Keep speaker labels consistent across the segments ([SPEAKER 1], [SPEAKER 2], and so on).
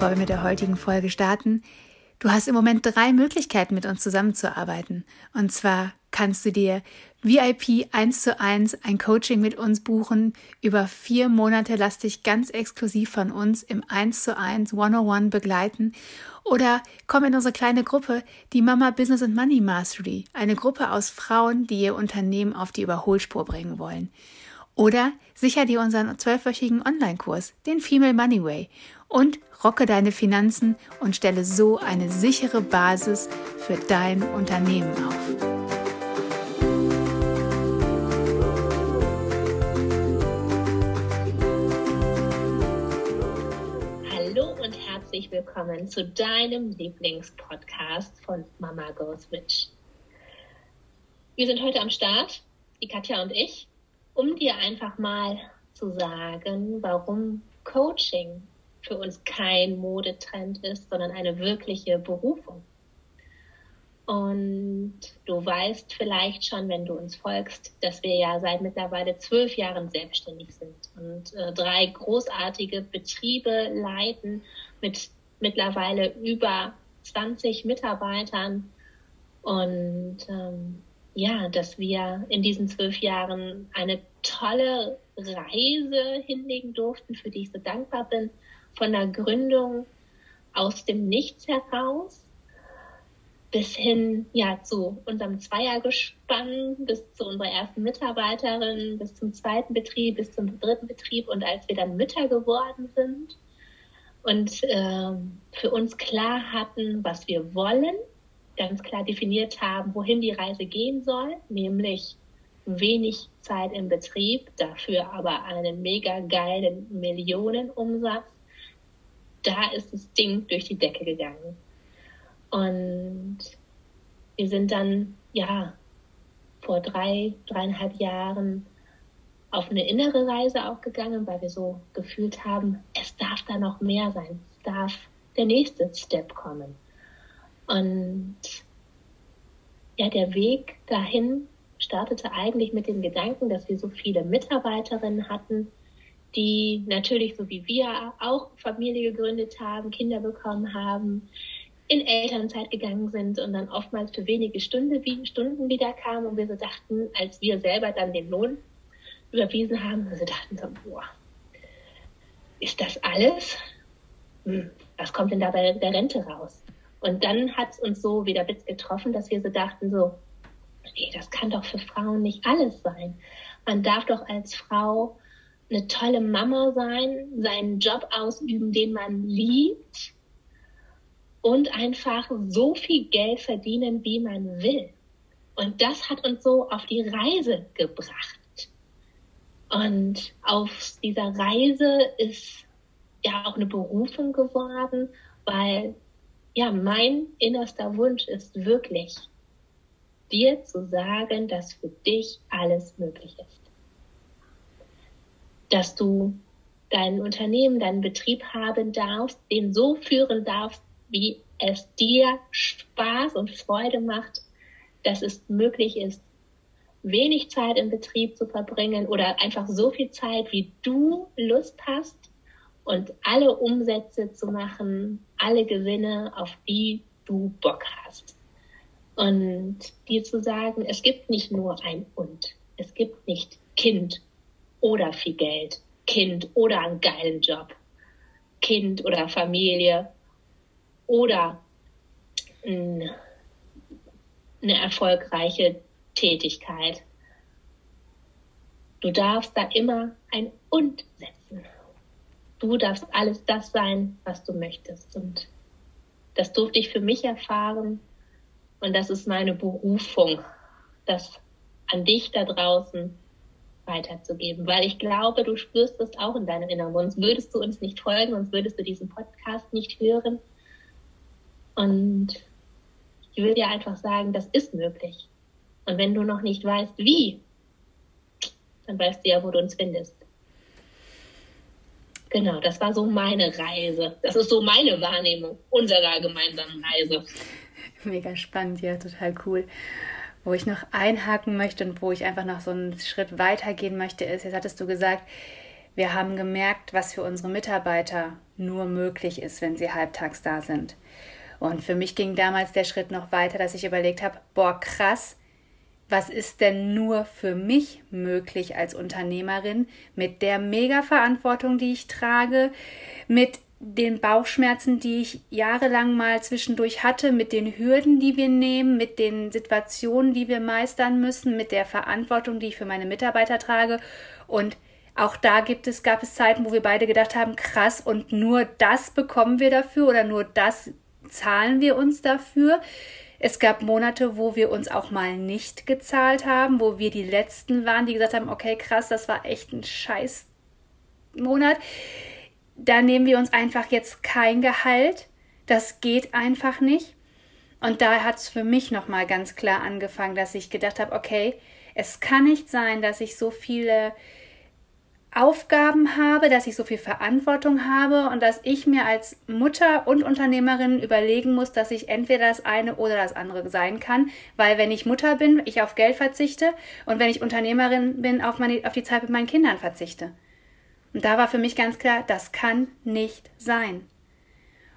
[SPEAKER 1] Bevor wir mit der heutigen Folge starten. Du hast im Moment drei Möglichkeiten, mit uns zusammenzuarbeiten. Und zwar kannst du dir VIP 1 zu 1 ein Coaching mit uns buchen. Über vier Monate lass dich ganz exklusiv von uns im 1 zu 1 101 begleiten. Oder komm in unsere kleine Gruppe, die Mama Business and Money Mastery. Eine Gruppe aus Frauen, die ihr Unternehmen auf die Überholspur bringen wollen. Oder sicher dir unseren zwölfwöchigen Online-Kurs, den Female Money Way und rocke deine Finanzen und stelle so eine sichere Basis für dein Unternehmen auf.
[SPEAKER 2] Hallo und herzlich willkommen zu deinem Lieblingspodcast von Mama Goes Rich. Wir sind heute am Start, die Katja und ich, um dir einfach mal zu sagen, warum Coaching für uns kein Modetrend ist, sondern eine wirkliche Berufung. Und du weißt vielleicht schon, wenn du uns folgst, dass wir ja seit mittlerweile zwölf Jahren selbstständig sind und äh, drei großartige Betriebe leiten mit mittlerweile über 20 Mitarbeitern. Und ähm, ja, dass wir in diesen zwölf Jahren eine tolle Reise hinlegen durften, für die ich so dankbar bin von der Gründung aus dem Nichts heraus bis hin ja zu unserem Zweiergespann, bis zu unserer ersten Mitarbeiterin, bis zum zweiten Betrieb, bis zum dritten Betrieb und als wir dann Mütter geworden sind und äh, für uns klar hatten, was wir wollen, ganz klar definiert haben, wohin die Reise gehen soll, nämlich wenig Zeit im Betrieb, dafür aber einen mega geilen Millionenumsatz da ist das Ding durch die Decke gegangen. Und wir sind dann, ja, vor drei, dreieinhalb Jahren auf eine innere Reise auch gegangen, weil wir so gefühlt haben, es darf da noch mehr sein. Es darf der nächste Step kommen. Und ja, der Weg dahin startete eigentlich mit dem Gedanken, dass wir so viele Mitarbeiterinnen hatten, die natürlich so wie wir auch Familie gegründet haben, Kinder bekommen haben, in Elternzeit gegangen sind und dann oftmals für wenige Stunden, Stunden wieder kamen und wir so dachten, als wir selber dann den Lohn überwiesen haben, wir so dachten so, boah, ist das alles? Hm, was kommt denn da bei der Rente raus? Und dann hat es uns so wieder Witz getroffen, dass wir so dachten so, nee, das kann doch für Frauen nicht alles sein. Man darf doch als Frau eine tolle Mama sein, seinen Job ausüben, den man liebt und einfach so viel Geld verdienen, wie man will. Und das hat uns so auf die Reise gebracht. Und auf dieser Reise ist ja auch eine Berufung geworden, weil ja, mein innerster Wunsch ist wirklich, dir zu sagen, dass für dich alles möglich ist dass du dein Unternehmen, deinen Betrieb haben darfst, den so führen darfst, wie es dir Spaß und Freude macht, dass es möglich ist, wenig Zeit im Betrieb zu verbringen oder einfach so viel Zeit, wie du Lust hast und alle Umsätze zu machen, alle Gewinne, auf die du Bock hast. Und dir zu sagen, es gibt nicht nur ein und, es gibt nicht Kind oder viel Geld, Kind oder einen geilen Job, Kind oder Familie oder eine erfolgreiche Tätigkeit. Du darfst da immer ein Und setzen. Du darfst alles das sein, was du möchtest. Und das durfte ich für mich erfahren. Und das ist meine Berufung, das an dich da draußen weiterzugeben, weil ich glaube, du spürst es auch in deinem Inneren. Sonst würdest du uns nicht folgen, sonst würdest du diesen Podcast nicht hören. Und ich will dir einfach sagen, das ist möglich. Und wenn du noch nicht weißt, wie, dann weißt du ja, wo du uns findest. Genau, das war so meine Reise. Das ist so meine Wahrnehmung unserer gemeinsamen Reise.
[SPEAKER 1] Mega spannend, ja, total cool. Wo ich noch einhaken möchte und wo ich einfach noch so einen Schritt weitergehen möchte, ist, jetzt hattest du gesagt, wir haben gemerkt, was für unsere Mitarbeiter nur möglich ist, wenn sie halbtags da sind. Und für mich ging damals der Schritt noch weiter, dass ich überlegt habe, boah, krass, was ist denn nur für mich möglich als Unternehmerin mit der Mega-Verantwortung, die ich trage, mit den Bauchschmerzen, die ich jahrelang mal zwischendurch hatte, mit den Hürden, die wir nehmen, mit den Situationen, die wir meistern müssen, mit der Verantwortung, die ich für meine Mitarbeiter trage. Und auch da gibt es, gab es Zeiten, wo wir beide gedacht haben, krass, und nur das bekommen wir dafür oder nur das zahlen wir uns dafür. Es gab Monate, wo wir uns auch mal nicht gezahlt haben, wo wir die Letzten waren, die gesagt haben, okay, krass, das war echt ein scheiß Monat da nehmen wir uns einfach jetzt kein Gehalt. Das geht einfach nicht. Und da hat es für mich nochmal ganz klar angefangen, dass ich gedacht habe, okay, es kann nicht sein, dass ich so viele Aufgaben habe, dass ich so viel Verantwortung habe und dass ich mir als Mutter und Unternehmerin überlegen muss, dass ich entweder das eine oder das andere sein kann, weil wenn ich Mutter bin, ich auf Geld verzichte und wenn ich Unternehmerin bin, auf, meine, auf die Zeit mit meinen Kindern verzichte. Und da war für mich ganz klar, das kann nicht sein.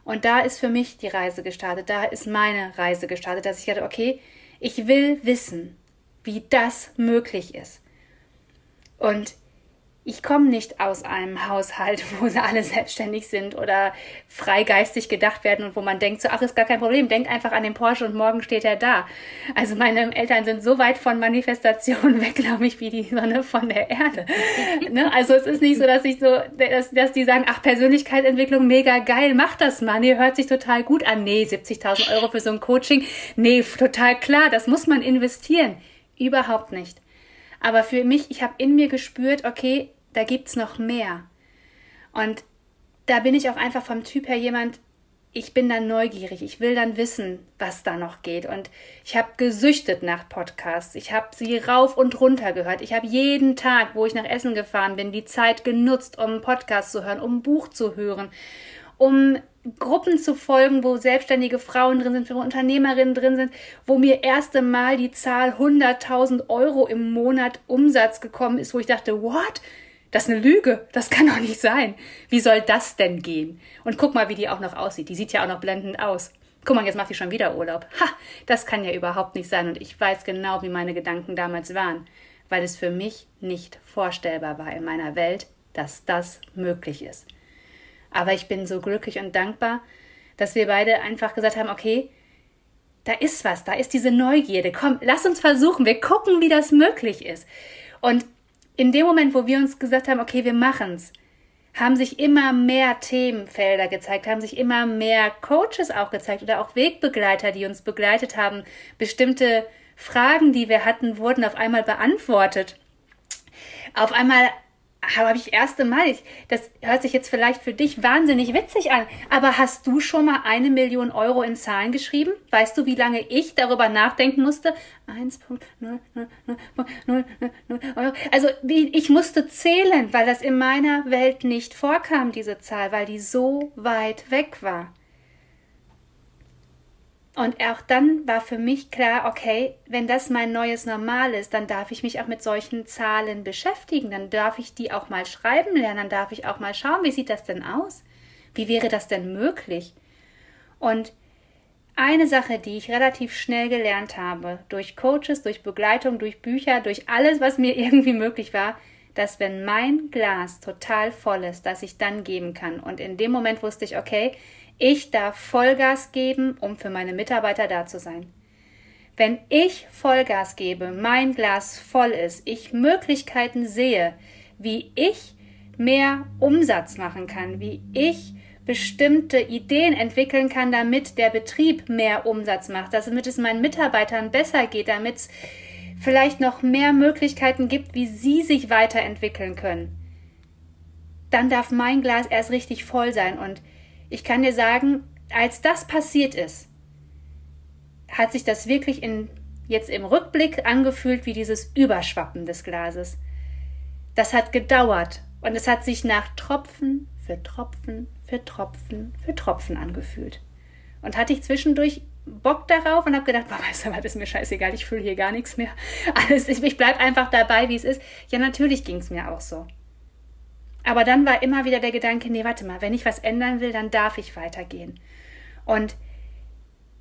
[SPEAKER 1] Und da ist für mich die Reise gestartet, da ist meine Reise gestartet, dass ich dachte, okay, ich will wissen, wie das möglich ist. Und ich komme nicht aus einem Haushalt, wo sie alle selbstständig sind oder freigeistig gedacht werden und wo man denkt, so, ach, ist gar kein Problem, denkt einfach an den Porsche und morgen steht er da. Also meine Eltern sind so weit von Manifestationen weg, glaube ich, wie die Sonne von der Erde. ne? Also es ist nicht so, dass ich so, dass, dass die sagen, ach, Persönlichkeitsentwicklung, mega geil, mach das mal. Nee, hört sich total gut an. Nee, 70.000 Euro für so ein Coaching. Nee, total klar, das muss man investieren. Überhaupt nicht. Aber für mich, ich habe in mir gespürt, okay, da gibt es noch mehr. Und da bin ich auch einfach vom Typ her jemand, ich bin dann neugierig, ich will dann wissen, was da noch geht. Und ich habe gesüchtet nach Podcasts. Ich habe sie rauf und runter gehört. Ich habe jeden Tag, wo ich nach Essen gefahren bin, die Zeit genutzt, um einen Podcast zu hören, um ein Buch zu hören, um Gruppen zu folgen, wo selbstständige Frauen drin sind, wo Unternehmerinnen drin sind, wo mir erste Mal die Zahl 100.000 Euro im Monat Umsatz gekommen ist, wo ich dachte, what? Das ist eine Lüge. Das kann doch nicht sein. Wie soll das denn gehen? Und guck mal, wie die auch noch aussieht. Die sieht ja auch noch blendend aus. Guck mal, jetzt macht die schon wieder Urlaub. Ha, das kann ja überhaupt nicht sein. Und ich weiß genau, wie meine Gedanken damals waren, weil es für mich nicht vorstellbar war in meiner Welt, dass das möglich ist. Aber ich bin so glücklich und dankbar, dass wir beide einfach gesagt haben, okay, da ist was, da ist diese Neugierde. Komm, lass uns versuchen, wir gucken, wie das möglich ist. Und in dem Moment, wo wir uns gesagt haben, okay, wir machen's, haben sich immer mehr Themenfelder gezeigt, haben sich immer mehr Coaches auch gezeigt oder auch Wegbegleiter, die uns begleitet haben. Bestimmte Fragen, die wir hatten, wurden auf einmal beantwortet. Auf einmal habe ich erste Mal, ich, das hört sich jetzt vielleicht für dich wahnsinnig witzig an, aber hast du schon mal eine Million Euro in Zahlen geschrieben? Weißt du, wie lange ich darüber nachdenken musste? 1.000 Euro. Also ich musste zählen, weil das in meiner Welt nicht vorkam, diese Zahl, weil die so weit weg war. Und auch dann war für mich klar, okay, wenn das mein neues Normal ist, dann darf ich mich auch mit solchen Zahlen beschäftigen, dann darf ich die auch mal schreiben lernen, dann darf ich auch mal schauen, wie sieht das denn aus? Wie wäre das denn möglich? Und eine Sache, die ich relativ schnell gelernt habe, durch Coaches, durch Begleitung, durch Bücher, durch alles, was mir irgendwie möglich war, dass wenn mein Glas total voll ist, dass ich dann geben kann. Und in dem Moment wusste ich, okay, ich darf Vollgas geben, um für meine Mitarbeiter da zu sein. Wenn ich Vollgas gebe, mein Glas voll ist, ich Möglichkeiten sehe, wie ich mehr Umsatz machen kann, wie ich bestimmte Ideen entwickeln kann, damit der Betrieb mehr Umsatz macht, damit es meinen Mitarbeitern besser geht, damit es vielleicht noch mehr Möglichkeiten gibt, wie sie sich weiterentwickeln können, dann darf mein Glas erst richtig voll sein. Und ich kann dir sagen, als das passiert ist, hat sich das wirklich in, jetzt im Rückblick angefühlt wie dieses Überschwappen des Glases. Das hat gedauert und es hat sich nach Tropfen für Tropfen für Tropfen für Tropfen angefühlt. Und hatte ich zwischendurch Bock darauf und habe gedacht, boah, weißt du was, ist mir scheißegal, ich fühle hier gar nichts mehr. Alles, ich, ich bleib einfach dabei, wie es ist. Ja, natürlich ging es mir auch so. Aber dann war immer wieder der Gedanke, nee, warte mal, wenn ich was ändern will, dann darf ich weitergehen. Und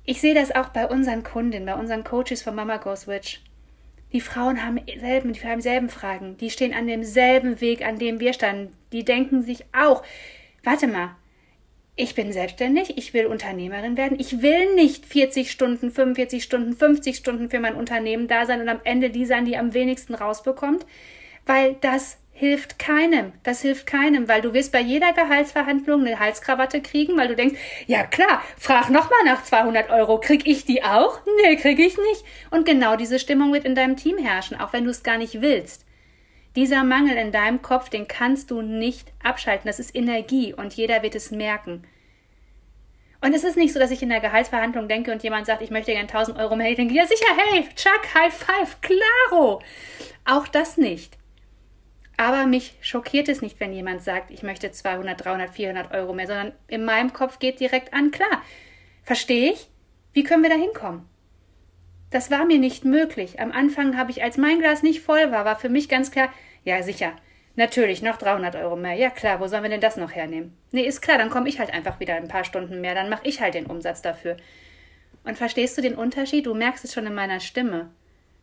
[SPEAKER 1] ich sehe das auch bei unseren Kundinnen, bei unseren Coaches von Mama Goes Witch. Die Frauen haben selben, die haben selben Fragen. Die stehen an demselben Weg, an dem wir standen. Die denken sich auch, warte mal, ich bin selbstständig, ich will Unternehmerin werden, ich will nicht 40 Stunden, 45 Stunden, 50 Stunden für mein Unternehmen da sein und am Ende die sein, die am wenigsten rausbekommt, weil das hilft keinem. Das hilft keinem, weil du wirst bei jeder Gehaltsverhandlung eine Halskrawatte kriegen, weil du denkst, ja klar, frag nochmal nach 200 Euro, krieg ich die auch? Nee, krieg ich nicht. Und genau diese Stimmung wird in deinem Team herrschen, auch wenn du es gar nicht willst. Dieser Mangel in deinem Kopf, den kannst du nicht abschalten. Das ist Energie und jeder wird es merken. Und es ist nicht so, dass ich in der Gehaltsverhandlung denke und jemand sagt, ich möchte gerne 1000 Euro mehr. Ich denke, ja sicher, hey, Chuck, High Five, klaro. Auch das nicht. Aber mich schockiert es nicht, wenn jemand sagt, ich möchte 200, 300, 400 Euro mehr, sondern in meinem Kopf geht direkt an, klar, verstehe ich, wie können wir da hinkommen? Das war mir nicht möglich. Am Anfang habe ich, als mein Glas nicht voll war, war für mich ganz klar, ja sicher, natürlich, noch 300 Euro mehr. Ja klar, wo sollen wir denn das noch hernehmen? Nee, ist klar, dann komme ich halt einfach wieder ein paar Stunden mehr, dann mache ich halt den Umsatz dafür. Und verstehst du den Unterschied? Du merkst es schon in meiner Stimme,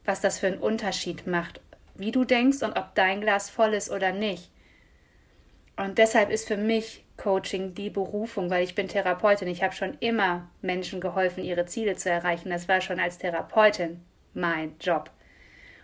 [SPEAKER 1] was das für einen Unterschied macht, wie du denkst und ob dein Glas voll ist oder nicht. Und deshalb ist für mich Coaching die Berufung, weil ich bin Therapeutin. Ich habe schon immer Menschen geholfen, ihre Ziele zu erreichen. Das war schon als Therapeutin mein Job.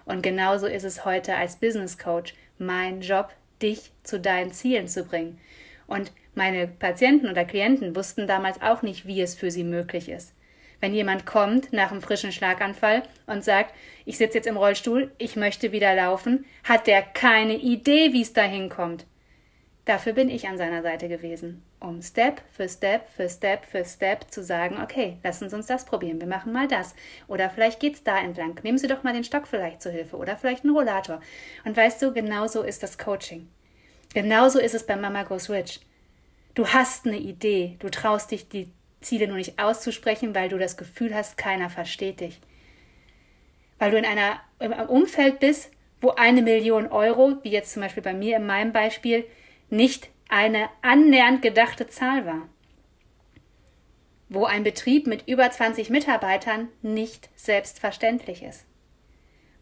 [SPEAKER 1] Und genauso ist es heute als Business Coach mein Job, dich zu deinen Zielen zu bringen. Und meine Patienten oder Klienten wussten damals auch nicht, wie es für sie möglich ist. Wenn jemand kommt nach einem frischen Schlaganfall und sagt, ich sitze jetzt im Rollstuhl, ich möchte wieder laufen, hat der keine Idee, wie es dahin kommt. Dafür bin ich an seiner Seite gewesen, um Step für Step für Step für Step zu sagen, okay, lassen Sie uns das probieren, wir machen mal das. Oder vielleicht geht's da entlang. Nehmen Sie doch mal den Stock vielleicht zur Hilfe oder vielleicht einen Rollator. Und weißt du, genauso ist das Coaching. Genauso ist es bei Mama Goes Rich. Du hast eine Idee, du traust dich, die Ziele nur nicht auszusprechen, weil du das Gefühl hast, keiner versteht dich. Weil du in einer, im Umfeld bist, wo eine Million Euro, wie jetzt zum Beispiel bei mir in meinem Beispiel, nicht eine annähernd gedachte Zahl war. Wo ein Betrieb mit über 20 Mitarbeitern nicht selbstverständlich ist.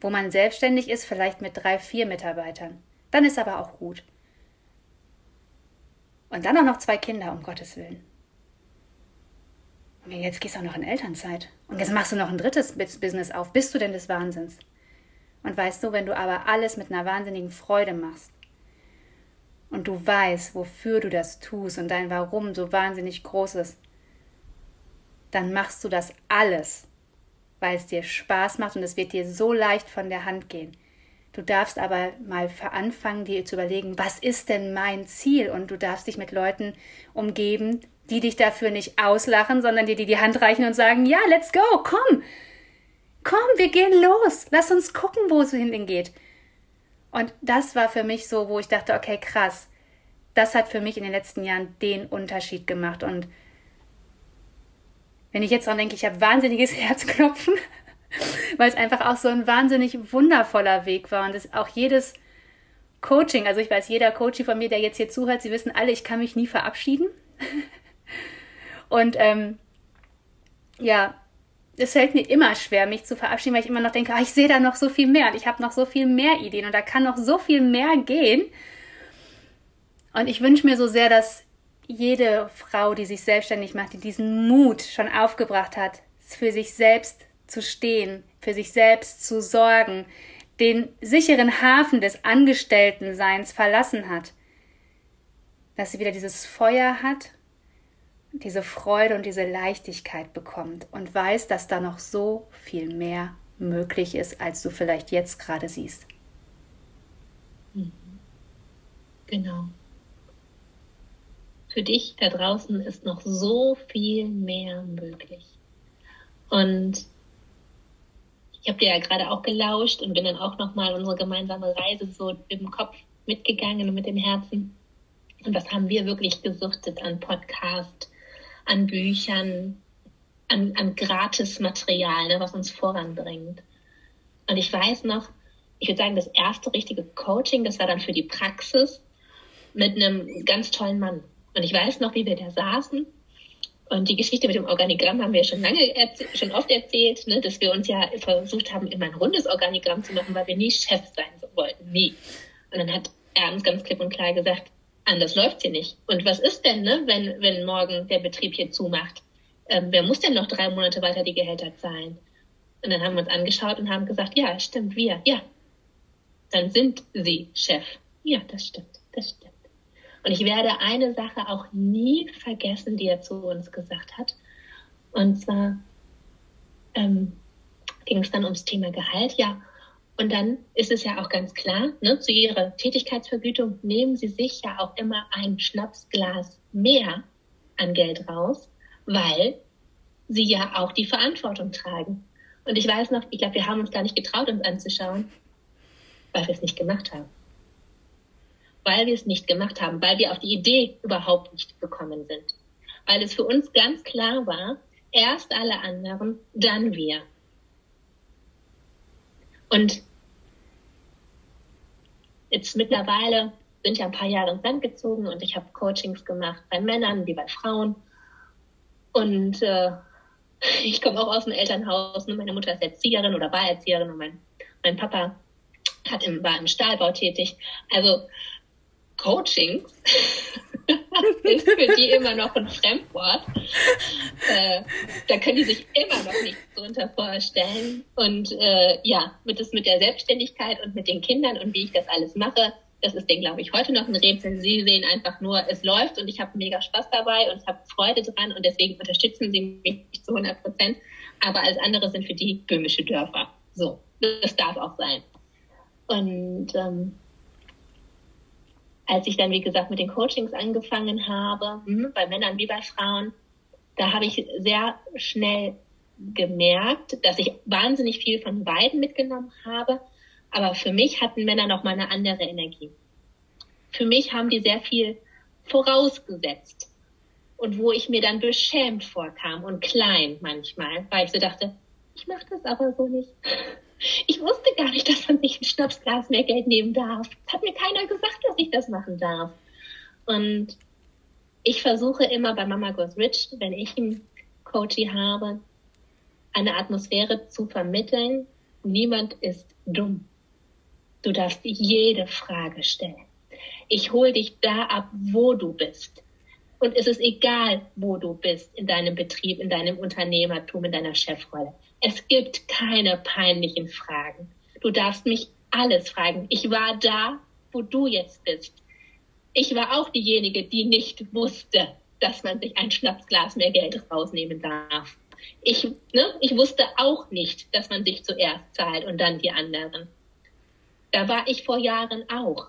[SPEAKER 1] Wo man selbstständig ist, vielleicht mit drei, vier Mitarbeitern. Dann ist aber auch gut. Und dann auch noch zwei Kinder, um Gottes Willen. Jetzt gehst du auch noch in Elternzeit. Und jetzt machst du noch ein drittes Business auf. Bist du denn des Wahnsinns? Und weißt du, wenn du aber alles mit einer wahnsinnigen Freude machst und du weißt, wofür du das tust und dein Warum so wahnsinnig groß ist, dann machst du das alles, weil es dir Spaß macht und es wird dir so leicht von der Hand gehen. Du darfst aber mal anfangen, dir zu überlegen, was ist denn mein Ziel? Und du darfst dich mit Leuten umgeben, die dich dafür nicht auslachen, sondern die dir die Hand reichen und sagen, ja, let's go, komm, komm, wir gehen los, lass uns gucken, wo es hingeht. Und das war für mich so, wo ich dachte, okay, krass, das hat für mich in den letzten Jahren den Unterschied gemacht. Und wenn ich jetzt dran denke, ich habe wahnsinniges Herzklopfen, weil es einfach auch so ein wahnsinnig wundervoller Weg war und es auch jedes Coaching, also ich weiß, jeder Coach von mir, der jetzt hier zuhört, sie wissen alle, ich kann mich nie verabschieden. Und ähm, ja, es fällt mir immer schwer, mich zu verabschieden, weil ich immer noch denke, ah, ich sehe da noch so viel mehr und ich habe noch so viel mehr Ideen und da kann noch so viel mehr gehen. Und ich wünsche mir so sehr, dass jede Frau, die sich selbstständig macht, die diesen Mut schon aufgebracht hat, für sich selbst zu stehen, für sich selbst zu sorgen, den sicheren Hafen des Angestelltenseins verlassen hat, dass sie wieder dieses Feuer hat diese Freude und diese Leichtigkeit bekommt und weiß, dass da noch so viel mehr möglich ist, als du vielleicht jetzt gerade siehst.
[SPEAKER 2] Mhm. Genau. Für dich da draußen ist noch so viel mehr möglich. Und ich habe dir ja gerade auch gelauscht und bin dann auch nochmal unsere gemeinsame Reise so im Kopf mitgegangen und mit dem Herzen. Und was haben wir wirklich gesuchtet an Podcast, an Büchern, an, an Gratismaterial, ne, was uns voranbringt. Und ich weiß noch, ich würde sagen, das erste richtige Coaching, das war dann für die Praxis mit einem ganz tollen Mann. Und ich weiß noch, wie wir da saßen. Und die Geschichte mit dem Organigramm haben wir schon lange, schon oft erzählt, ne, dass wir uns ja versucht haben, immer ein rundes Organigramm zu machen, weil wir nie Chef sein wollten. Nie. Und dann hat er uns ganz klipp und klar gesagt, anders läuft's hier nicht. Und was ist denn, ne, wenn, wenn morgen der Betrieb hier zumacht? Ähm, wer muss denn noch drei Monate weiter die Gehälter zahlen? Und dann haben wir uns angeschaut und haben gesagt, ja, stimmt, wir, ja. Dann sind Sie Chef. Ja, das stimmt, das stimmt. Und ich werde eine Sache auch nie vergessen, die er zu uns gesagt hat. Und zwar ähm, ging es dann ums Thema Gehalt. Ja, und dann ist es ja auch ganz klar, ne, zu Ihrer Tätigkeitsvergütung nehmen Sie sich ja auch immer ein Schnapsglas mehr an Geld raus, weil Sie ja auch die Verantwortung tragen. Und ich weiß noch, ich glaube, wir haben uns gar nicht getraut, uns anzuschauen, weil wir es nicht gemacht haben. Weil wir es nicht gemacht haben, weil wir auf die Idee überhaupt nicht gekommen sind. Weil es für uns ganz klar war, erst alle anderen, dann wir. Und jetzt mittlerweile sind ja ein paar Jahre ins Land gezogen und ich habe Coachings gemacht bei Männern wie bei Frauen. Und äh, ich komme auch aus dem Elternhaus. Ne? Meine Mutter ist Erzieherin oder war Erzieherin und mein, mein Papa hat im, war im Stahlbau tätig. Also Coachings sind für die immer noch ein Fremdwort. Äh, da können die sich immer noch nichts drunter vorstellen. Und äh, ja, mit, das, mit der Selbstständigkeit und mit den Kindern und wie ich das alles mache, das ist denen, glaube ich, heute noch ein Rätsel. Sie sehen einfach nur, es läuft und ich habe mega Spaß dabei und habe Freude dran und deswegen unterstützen sie mich zu 100 Prozent. Aber alles andere sind für die böhmische Dörfer. So, das darf auch sein. Und ähm, als ich dann, wie gesagt, mit den Coachings angefangen habe, mhm, bei Männern wie bei Frauen, da habe ich sehr schnell gemerkt, dass ich wahnsinnig viel von beiden mitgenommen habe. Aber für mich hatten Männer noch mal eine andere Energie. Für mich haben die sehr viel vorausgesetzt. Und wo ich mir dann beschämt vorkam und klein manchmal, weil ich so dachte, ich mache das aber so nicht. Ich wusste gar nicht, dass man sich ein Schnapsglas mehr Geld nehmen darf. Hat mir keiner gesagt, dass ich das machen darf. Und ich versuche immer bei Mama Goes Rich, wenn ich einen Coachie habe, eine Atmosphäre zu vermitteln. Niemand ist dumm. Du darfst jede Frage stellen. Ich hole dich da ab, wo du bist. Und es ist egal, wo du bist, in deinem Betrieb, in deinem Unternehmertum, in deiner Chefrolle. Es gibt keine peinlichen Fragen. Du darfst mich alles fragen. Ich war da, wo du jetzt bist. Ich war auch diejenige, die nicht wusste, dass man sich ein Schnapsglas mehr Geld rausnehmen darf. Ich, ne, ich wusste auch nicht, dass man sich zuerst zahlt und dann die anderen. Da war ich vor Jahren auch.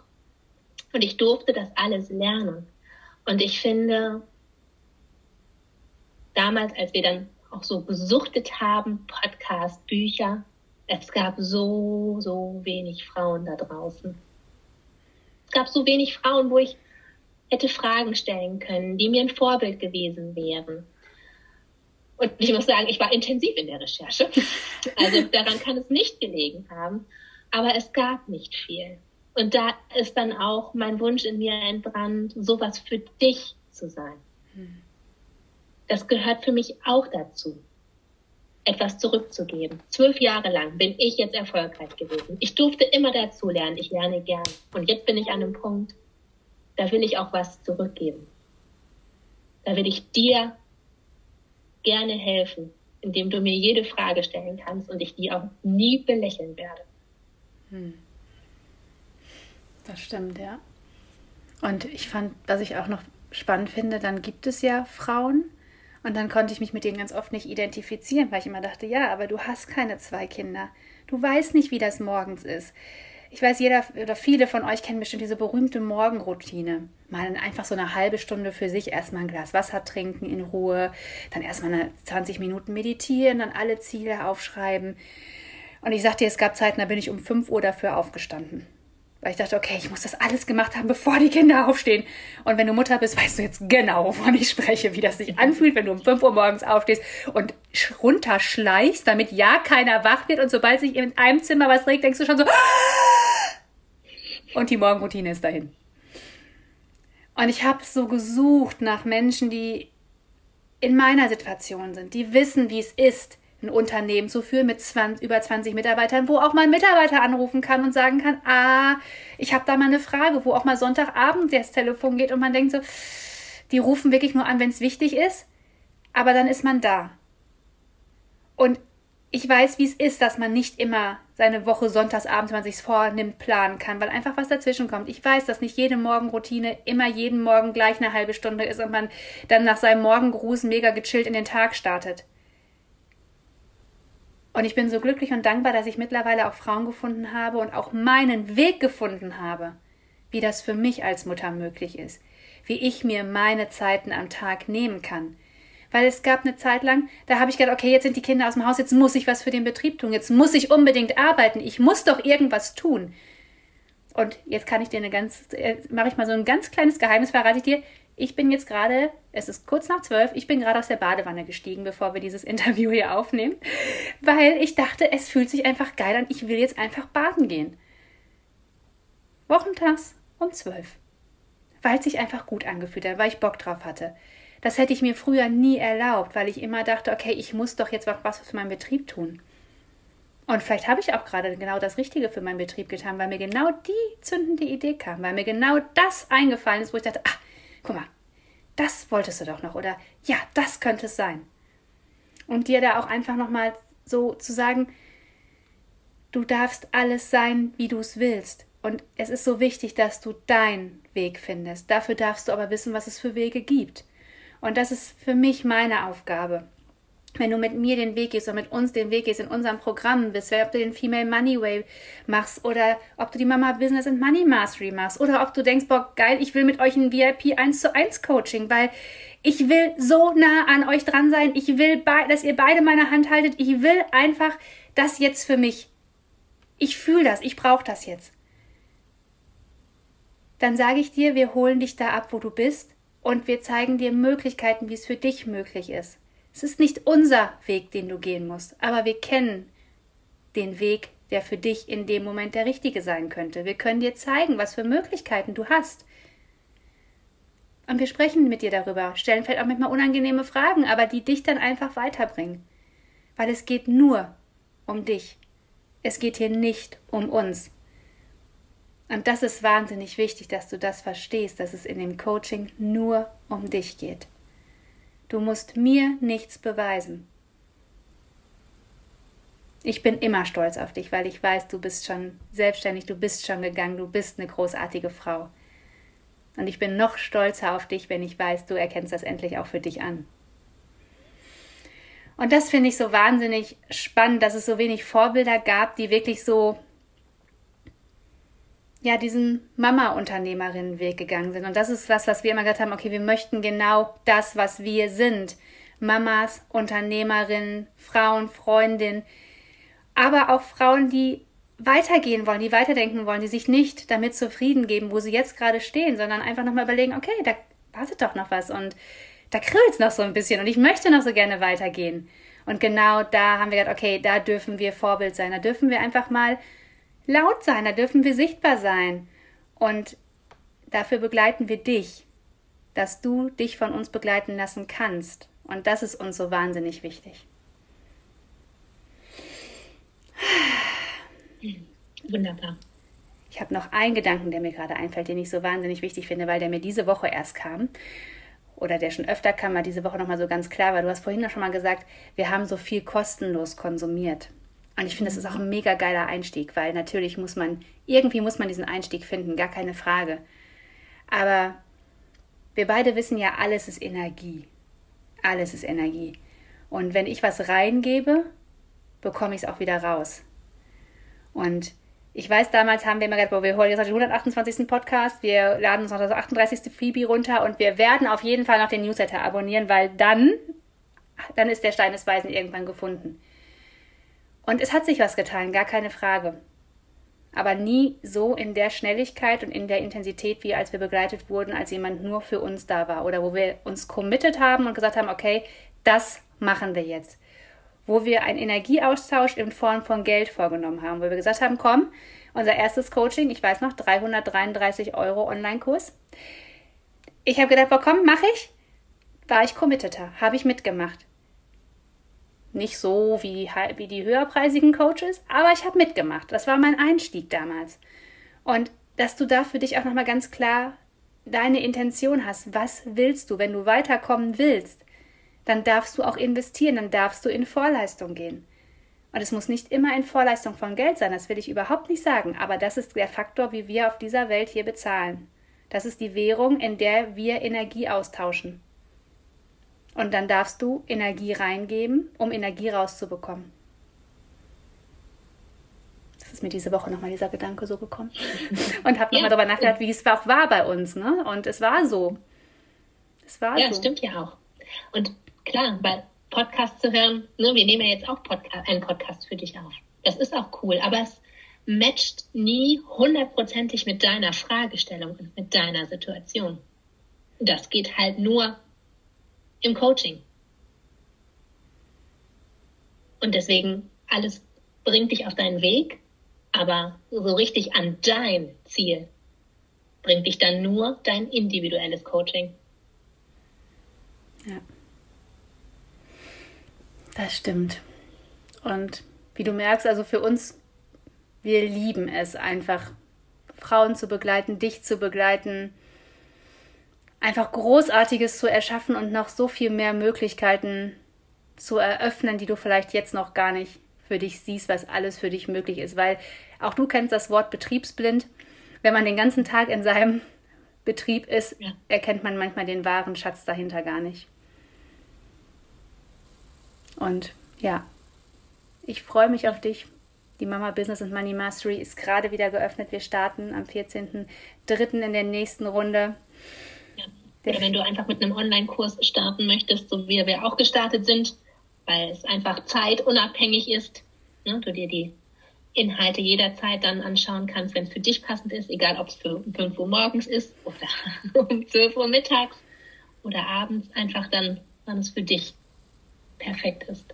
[SPEAKER 2] Und ich durfte das alles lernen. Und ich finde, damals, als wir dann auch so gesuchtet haben, Podcast, Bücher. Es gab so, so wenig Frauen da draußen. Es gab so wenig Frauen, wo ich hätte Fragen stellen können, die mir ein Vorbild gewesen wären. Und ich muss sagen, ich war intensiv in der Recherche. Also daran kann es nicht gelegen haben. Aber es gab nicht viel. Und da ist dann auch mein Wunsch in mir entbrannt, sowas für dich zu sein. Hm das gehört für mich auch dazu, etwas zurückzugeben. Zwölf Jahre lang bin ich jetzt erfolgreich gewesen. Ich durfte immer dazu lernen. Ich lerne gern. Und jetzt bin ich an einem Punkt, da will ich auch was zurückgeben. Da will ich dir gerne helfen, indem du mir jede Frage stellen kannst und ich die auch nie belächeln werde. Hm.
[SPEAKER 1] Das stimmt, ja. Und ich fand, was ich auch noch spannend finde, dann gibt es ja Frauen, Und dann konnte ich mich mit denen ganz oft nicht identifizieren, weil ich immer dachte, ja, aber du hast keine zwei Kinder. Du weißt nicht, wie das morgens ist. Ich weiß, jeder oder viele von euch kennen bestimmt diese berühmte Morgenroutine. Mal einfach so eine halbe Stunde für sich erstmal ein Glas Wasser trinken in Ruhe, dann erstmal eine 20 Minuten meditieren, dann alle Ziele aufschreiben. Und ich sagte, es gab Zeiten, da bin ich um 5 Uhr dafür aufgestanden. Weil ich dachte, okay, ich muss das alles gemacht haben, bevor die Kinder aufstehen. Und wenn du Mutter bist, weißt du jetzt genau, wovon ich spreche, wie das sich anfühlt, wenn du um 5 Uhr morgens aufstehst und runterschleichst, damit ja keiner wach wird. Und sobald sich in einem Zimmer was regt, denkst du schon so, und die Morgenroutine ist dahin. Und ich habe so gesucht nach Menschen, die in meiner Situation sind, die wissen, wie es ist, ein Unternehmen zu führen mit 20, über 20 Mitarbeitern, wo auch mal ein Mitarbeiter anrufen kann und sagen kann, ah, ich habe da mal eine Frage, wo auch mal Sonntagabend das Telefon geht und man denkt so, die rufen wirklich nur an, wenn es wichtig ist, aber dann ist man da. Und ich weiß, wie es ist, dass man nicht immer seine Woche sonntagsabends, wenn man sich vornimmt, planen kann, weil einfach was dazwischen kommt. Ich weiß, dass nicht jede Morgenroutine immer jeden Morgen gleich eine halbe Stunde ist und man dann nach seinem Morgengruß mega gechillt in den Tag startet. Und ich bin so glücklich und dankbar, dass ich mittlerweile auch Frauen gefunden habe und auch meinen Weg gefunden habe, wie das für mich als Mutter möglich ist, wie ich mir meine Zeiten am Tag nehmen kann. Weil es gab eine Zeit lang, da habe ich gedacht, okay, jetzt sind die Kinder aus dem Haus, jetzt muss ich was für den Betrieb tun, jetzt muss ich unbedingt arbeiten, ich muss doch irgendwas tun. Und jetzt kann ich dir eine ganz, äh, mache ich mal so ein ganz kleines Geheimnis, verrate ich dir. Ich bin jetzt gerade, es ist kurz nach zwölf, ich bin gerade aus der Badewanne gestiegen, bevor wir dieses Interview hier aufnehmen, weil ich dachte, es fühlt sich einfach geil an, ich will jetzt einfach baden gehen. Wochentags um zwölf. Weil es sich einfach gut angefühlt hat, weil ich Bock drauf hatte. Das hätte ich mir früher nie erlaubt, weil ich immer dachte, okay, ich muss doch jetzt was für meinen Betrieb tun. Und vielleicht habe ich auch gerade genau das Richtige für meinen Betrieb getan, weil mir genau die zündende Idee kam, weil mir genau das eingefallen ist, wo ich dachte, ach, guck mal, das wolltest du doch noch oder ja, das könnte es sein. Und dir da auch einfach nochmal so zu sagen, du darfst alles sein, wie du es willst. Und es ist so wichtig, dass du deinen Weg findest. Dafür darfst du aber wissen, was es für Wege gibt. Und das ist für mich meine Aufgabe wenn du mit mir den Weg gehst oder mit uns den Weg gehst in unserem Programm bist, ob du den Female Money Way machst oder ob du die Mama Business and Money Mastery machst oder ob du denkst, boah, geil, ich will mit euch ein VIP 1 zu 1 Coaching, weil ich will so nah an euch dran sein. Ich will, dass ihr beide meine Hand haltet. Ich will einfach das jetzt für mich. Ich fühle das. Ich brauche das jetzt. Dann sage ich dir, wir holen dich da ab, wo du bist und wir zeigen dir Möglichkeiten, wie es für dich möglich ist. Es ist nicht unser Weg, den du gehen musst, aber wir kennen den Weg, der für dich in dem Moment der richtige sein könnte. Wir können dir zeigen, was für Möglichkeiten du hast. Und wir sprechen mit dir darüber, stellen vielleicht auch manchmal unangenehme Fragen, aber die dich dann einfach weiterbringen. Weil es geht nur um dich. Es geht hier nicht um uns. Und das ist wahnsinnig wichtig, dass du das verstehst, dass es in dem Coaching nur um dich geht. Du musst mir nichts beweisen. Ich bin immer stolz auf dich, weil ich weiß, du bist schon selbstständig, du bist schon gegangen, du bist eine großartige Frau. Und ich bin noch stolzer auf dich, wenn ich weiß, du erkennst das endlich auch für dich an. Und das finde ich so wahnsinnig spannend, dass es so wenig Vorbilder gab, die wirklich so ja, diesen Mama-Unternehmerinnen-Weg gegangen sind. Und das ist was, was wir immer gesagt haben, okay, wir möchten genau das, was wir sind. Mamas, Unternehmerinnen, Frauen, Freundinnen, aber auch Frauen, die weitergehen wollen, die weiterdenken wollen, die sich nicht damit zufrieden geben, wo sie jetzt gerade stehen, sondern einfach nochmal überlegen, okay, da wartet doch noch was und da kribbelt es noch so ein bisschen und ich möchte noch so gerne weitergehen. Und genau da haben wir gesagt, okay, da dürfen wir Vorbild sein, da dürfen wir einfach mal laut sein, da dürfen wir sichtbar sein. Und dafür begleiten wir dich, dass du dich von uns begleiten lassen kannst. Und das ist uns so wahnsinnig wichtig.
[SPEAKER 2] Wunderbar.
[SPEAKER 1] Ich habe noch einen Gedanken, der mir gerade einfällt, den ich so wahnsinnig wichtig finde, weil der mir diese Woche erst kam. Oder der schon öfter kam, aber diese Woche nochmal so ganz klar, weil du hast vorhin noch schon mal gesagt, wir haben so viel kostenlos konsumiert. Und ich finde, das ist auch ein mega geiler Einstieg, weil natürlich muss man, irgendwie muss man diesen Einstieg finden, gar keine Frage. Aber wir beide wissen ja, alles ist Energie. Alles ist Energie. Und wenn ich was reingebe, bekomme ich es auch wieder raus. Und ich weiß, damals haben wir immer gesagt, wir holen jetzt den 128. Podcast, wir laden uns noch das 38. Freebie runter und wir werden auf jeden Fall noch den Newsletter abonnieren, weil dann, dann ist der Stein des Weisen irgendwann gefunden. Und es hat sich was getan, gar keine Frage. Aber nie so in der Schnelligkeit und in der Intensität, wie als wir begleitet wurden, als jemand nur für uns da war. Oder wo wir uns committed haben und gesagt haben, okay, das machen wir jetzt wo wir einen Energieaustausch in Form von Geld vorgenommen haben, wo wir gesagt haben, komm, unser erstes Coaching, ich weiß noch, 333 Euro Online-Kurs. Ich habe gedacht, komm, mache ich. War ich committeter, habe ich mitgemacht. Nicht so wie, wie die höherpreisigen Coaches, aber ich habe mitgemacht. Das war mein Einstieg damals. Und dass du da für dich auch nochmal ganz klar deine Intention hast. Was willst du, wenn du weiterkommen willst? dann darfst du auch investieren, dann darfst du in Vorleistung gehen. Und es muss nicht immer in Vorleistung von Geld sein, das will ich überhaupt nicht sagen, aber das ist der Faktor, wie wir auf dieser Welt hier bezahlen. Das ist die Währung, in der wir Energie austauschen. Und dann darfst du Energie reingeben, um Energie rauszubekommen. Das ist mir diese Woche nochmal dieser Gedanke so gekommen. Und habe nochmal ja. darüber nachgedacht, wie es auch war bei uns. Ne? Und es war so.
[SPEAKER 2] Es war ja, so. stimmt ja auch. Und klar, weil Podcast zu hören, ne, wir nehmen ja jetzt auch Podcast, einen Podcast für dich auf. Das ist auch cool, aber es matcht nie hundertprozentig mit deiner Fragestellung und mit deiner Situation. Das geht halt nur im Coaching. Und deswegen, alles bringt dich auf deinen Weg, aber so richtig an dein Ziel bringt dich dann nur dein individuelles Coaching.
[SPEAKER 1] Ja. Das stimmt. Und wie du merkst, also für uns, wir lieben es einfach, Frauen zu begleiten, dich zu begleiten, einfach Großartiges zu erschaffen und noch so viel mehr Möglichkeiten zu eröffnen, die du vielleicht jetzt noch gar nicht für dich siehst, was alles für dich möglich ist. Weil auch du kennst das Wort betriebsblind. Wenn man den ganzen Tag in seinem Betrieb ist, ja. erkennt man manchmal den wahren Schatz dahinter gar nicht. Und ja, ich freue mich auf dich. Die Mama Business and Money Mastery ist gerade wieder geöffnet. Wir starten am 14.03. in der nächsten Runde.
[SPEAKER 2] Oder wenn du einfach mit einem Online-Kurs starten möchtest, so wie wir auch gestartet sind, weil es einfach zeitunabhängig ist, ne, du dir die Inhalte jederzeit dann anschauen kannst, wenn es für dich passend ist, egal ob es für 5 Uhr morgens ist oder um 12 Uhr mittags oder abends, einfach dann, wann es für dich perfekt ist.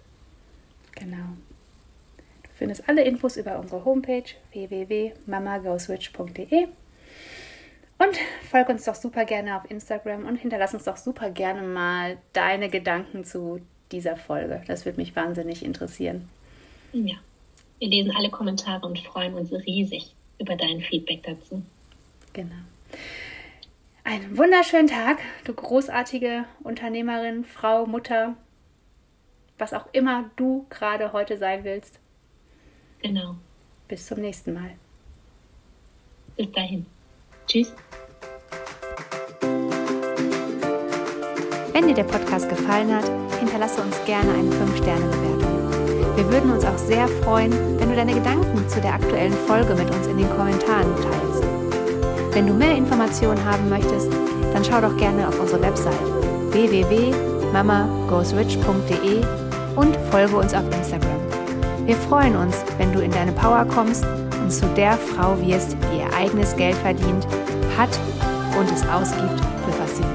[SPEAKER 1] Genau. Du findest alle Infos über unsere Homepage www.mamagoswitch.de und folg uns doch super gerne auf Instagram und hinterlass uns doch super gerne mal deine Gedanken zu dieser Folge. Das würde mich wahnsinnig interessieren.
[SPEAKER 2] Ja, wir lesen alle Kommentare und freuen uns riesig über dein Feedback dazu.
[SPEAKER 1] Genau. Einen wunderschönen Tag, du großartige Unternehmerin, Frau, Mutter, was auch immer du gerade heute sein willst.
[SPEAKER 2] Genau.
[SPEAKER 1] Bis zum nächsten Mal.
[SPEAKER 2] Bis dahin. Tschüss.
[SPEAKER 1] Wenn dir der Podcast gefallen hat, hinterlasse uns gerne eine 5-Sterne-Bewertung. Wir würden uns auch sehr freuen, wenn du deine Gedanken zu der aktuellen Folge mit uns in den Kommentaren teilst. Wenn du mehr Informationen haben möchtest, dann schau doch gerne auf unsere Website www.mamagoesrich.de und folge uns auf Instagram. Wir freuen uns, wenn du in deine Power kommst zu der Frau wirst, die ihr eigenes Geld verdient, hat und es ausgibt, für was sie.